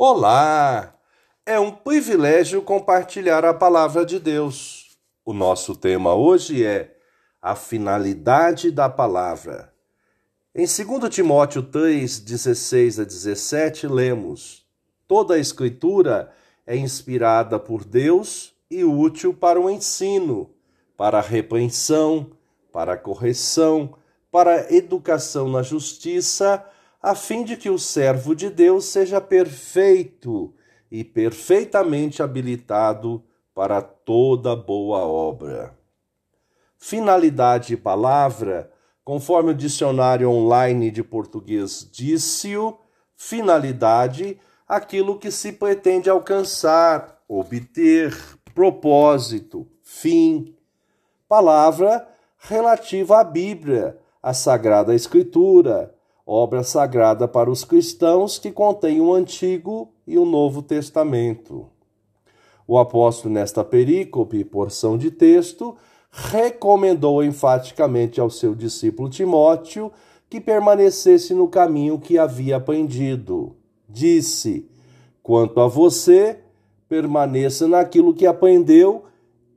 Olá! É um privilégio compartilhar a palavra de Deus. O nosso tema hoje é a finalidade da palavra. Em 2 Timóteo 3, 16 a 17, lemos: Toda a Escritura é inspirada por Deus e útil para o ensino, para a repreensão, para a correção, para a educação na justiça, a fim de que o servo de Deus seja perfeito e perfeitamente habilitado para toda boa obra. Finalidade e palavra, conforme o dicionário online de português disse-o, finalidade, aquilo que se pretende alcançar, obter, propósito, fim. Palavra relativa à Bíblia, à Sagrada Escritura, obra sagrada para os cristãos que contém o Antigo e o Novo Testamento. O apóstolo, nesta perícope, porção de texto, recomendou enfaticamente ao seu discípulo Timóteo que permanecesse no caminho que havia aprendido. Disse: Quanto a você, permaneça naquilo que aprendeu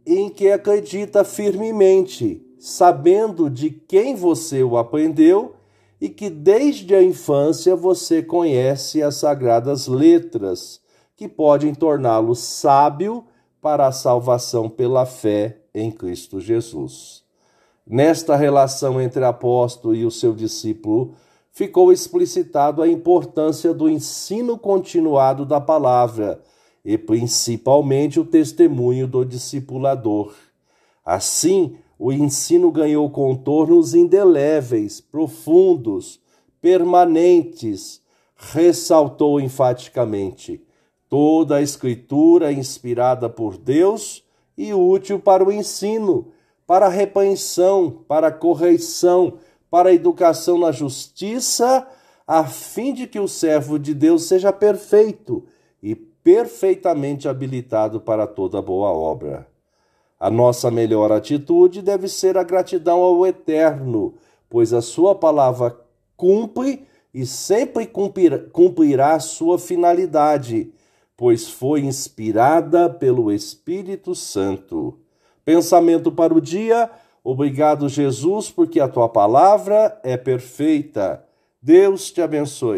em que acredita firmemente, sabendo de quem você o aprendeu e que desde a infância você conhece as sagradas letras, que podem torná-lo sábio para a salvação pela fé em Cristo Jesus. Nesta relação entre apóstolo e o seu discípulo, ficou explicitado a importância do ensino continuado da palavra e principalmente o testemunho do discipulador. Assim, o ensino ganhou contornos indeléveis, profundos, permanentes, ressaltou enfaticamente. Toda a Escritura é inspirada por Deus e útil para o ensino, para a repreensão, para a correção, para a educação na justiça, a fim de que o servo de Deus seja perfeito e perfeitamente habilitado para toda boa obra. A nossa melhor atitude deve ser a gratidão ao Eterno, pois a Sua palavra cumpre e sempre cumprirá a sua finalidade, pois foi inspirada pelo Espírito Santo. Pensamento para o dia. Obrigado, Jesus, porque a tua palavra é perfeita. Deus te abençoe.